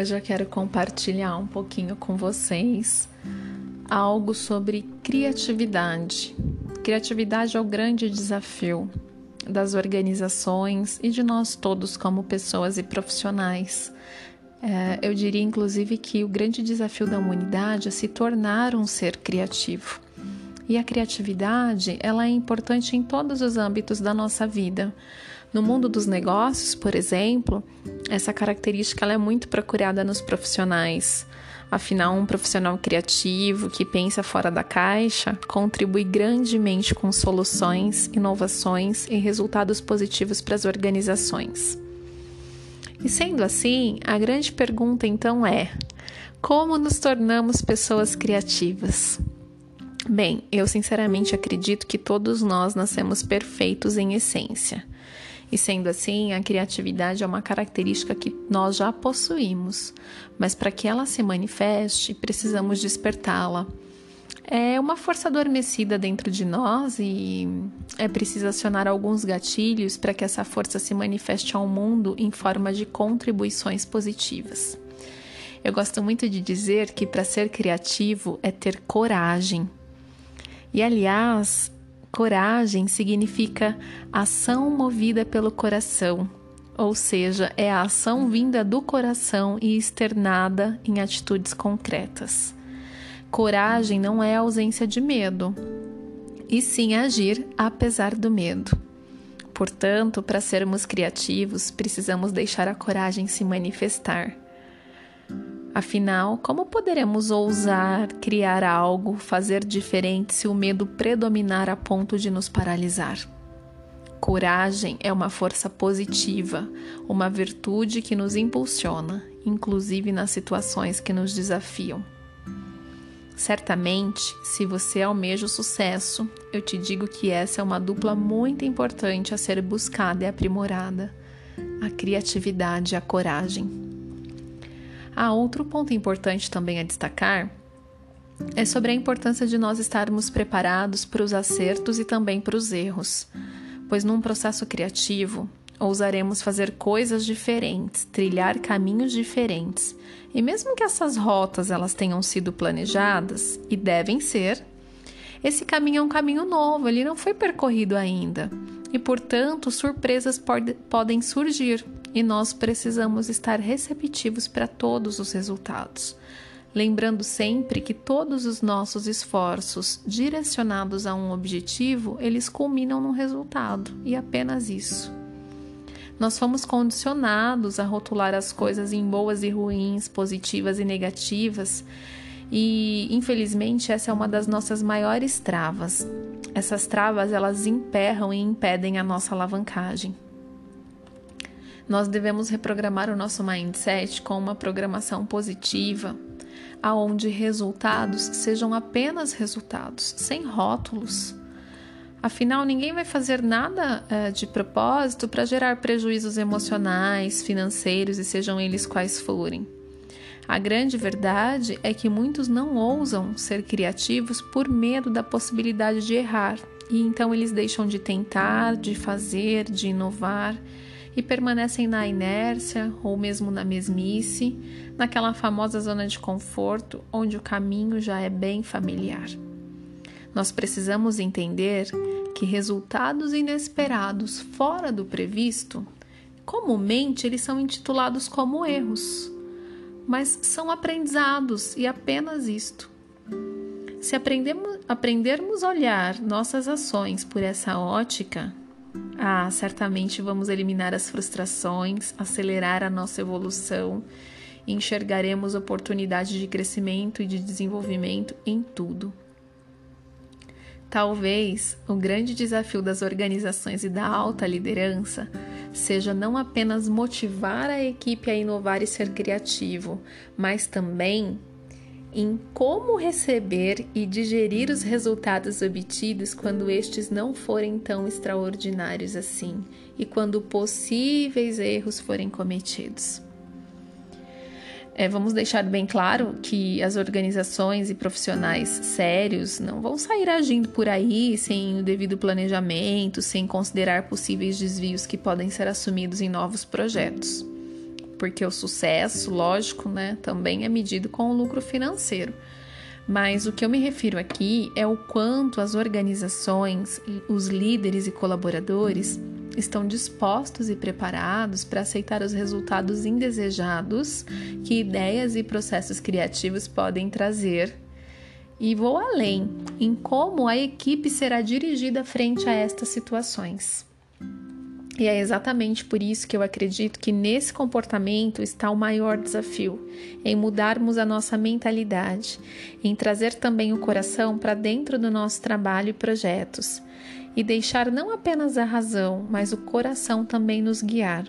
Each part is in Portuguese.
Hoje eu quero compartilhar um pouquinho com vocês algo sobre criatividade. Criatividade é o grande desafio das organizações e de nós todos como pessoas e profissionais. É, eu diria, inclusive, que o grande desafio da humanidade é se tornar um ser criativo. E a criatividade, ela é importante em todos os âmbitos da nossa vida. No mundo dos negócios, por exemplo, essa característica é muito procurada nos profissionais. Afinal, um profissional criativo que pensa fora da caixa contribui grandemente com soluções, inovações e resultados positivos para as organizações. E sendo assim, a grande pergunta então é: como nos tornamos pessoas criativas? Bem, eu sinceramente acredito que todos nós nascemos perfeitos em essência. E sendo assim, a criatividade é uma característica que nós já possuímos, mas para que ela se manifeste, precisamos despertá-la. É uma força adormecida dentro de nós e é preciso acionar alguns gatilhos para que essa força se manifeste ao mundo em forma de contribuições positivas. Eu gosto muito de dizer que para ser criativo é ter coragem. E aliás, Coragem significa ação movida pelo coração, ou seja, é a ação vinda do coração e externada em atitudes concretas. Coragem não é ausência de medo, e sim agir apesar do medo. Portanto, para sermos criativos, precisamos deixar a coragem se manifestar. Afinal, como poderemos ousar criar algo, fazer diferente se o medo predominar a ponto de nos paralisar? Coragem é uma força positiva, uma virtude que nos impulsiona, inclusive nas situações que nos desafiam. Certamente, se você almeja o sucesso, eu te digo que essa é uma dupla muito importante a ser buscada e aprimorada: a criatividade e a coragem. Há outro ponto importante também a destacar é sobre a importância de nós estarmos preparados para os acertos e também para os erros, pois num processo criativo ousaremos fazer coisas diferentes, trilhar caminhos diferentes. E mesmo que essas rotas elas tenham sido planejadas e devem ser, esse caminho é um caminho novo, ele não foi percorrido ainda. E, portanto, surpresas pode, podem surgir e nós precisamos estar receptivos para todos os resultados. Lembrando sempre que todos os nossos esforços direcionados a um objetivo, eles culminam no resultado, e apenas isso. Nós fomos condicionados a rotular as coisas em boas e ruins, positivas e negativas, e infelizmente essa é uma das nossas maiores travas. Essas travas elas emperram e impedem a nossa alavancagem. Nós devemos reprogramar o nosso mindset com uma programação positiva, aonde resultados sejam apenas resultados, sem rótulos. Afinal, ninguém vai fazer nada é, de propósito para gerar prejuízos emocionais, financeiros e sejam eles quais forem. A grande verdade é que muitos não ousam ser criativos por medo da possibilidade de errar, e então eles deixam de tentar, de fazer, de inovar e permanecem na inércia ou mesmo na mesmice, naquela famosa zona de conforto onde o caminho já é bem familiar. Nós precisamos entender que resultados inesperados fora do previsto, comumente eles são intitulados como erros, mas são aprendizados e apenas isto. Se aprendermos a olhar nossas ações por essa ótica, ah, certamente vamos eliminar as frustrações, acelerar a nossa evolução e enxergaremos oportunidades de crescimento e de desenvolvimento em tudo. Talvez o grande desafio das organizações e da alta liderança seja não apenas motivar a equipe a inovar e ser criativo, mas também em como receber e digerir os resultados obtidos quando estes não forem tão extraordinários assim e quando possíveis erros forem cometidos. É, vamos deixar bem claro que as organizações e profissionais sérios não vão sair agindo por aí sem o devido planejamento, sem considerar possíveis desvios que podem ser assumidos em novos projetos. Porque o sucesso, lógico, né, também é medido com o lucro financeiro. Mas o que eu me refiro aqui é o quanto as organizações, os líderes e colaboradores estão dispostos e preparados para aceitar os resultados indesejados que ideias e processos criativos podem trazer. E vou além em como a equipe será dirigida frente a estas situações. E é exatamente por isso que eu acredito que nesse comportamento está o maior desafio, em mudarmos a nossa mentalidade, em trazer também o coração para dentro do nosso trabalho e projetos, e deixar não apenas a razão, mas o coração também nos guiar.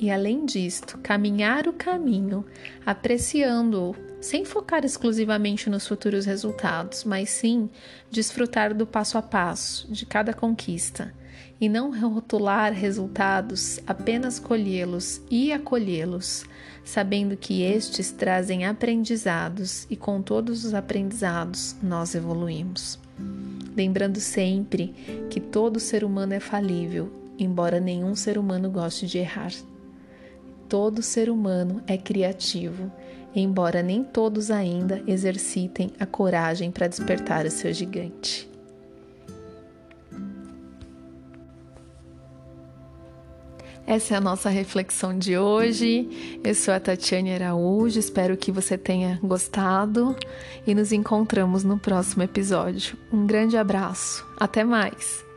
E além disto, caminhar o caminho, apreciando-o, sem focar exclusivamente nos futuros resultados, mas sim desfrutar do passo a passo, de cada conquista e não rotular resultados, apenas colhê-los e acolhê-los, sabendo que estes trazem aprendizados e com todos os aprendizados nós evoluímos. Lembrando sempre que todo ser humano é falível, embora nenhum ser humano goste de errar. Todo ser humano é criativo, embora nem todos ainda exercitem a coragem para despertar o seu gigante. Essa é a nossa reflexão de hoje. Eu sou a Tatiane Araújo, espero que você tenha gostado e nos encontramos no próximo episódio. Um grande abraço, até mais!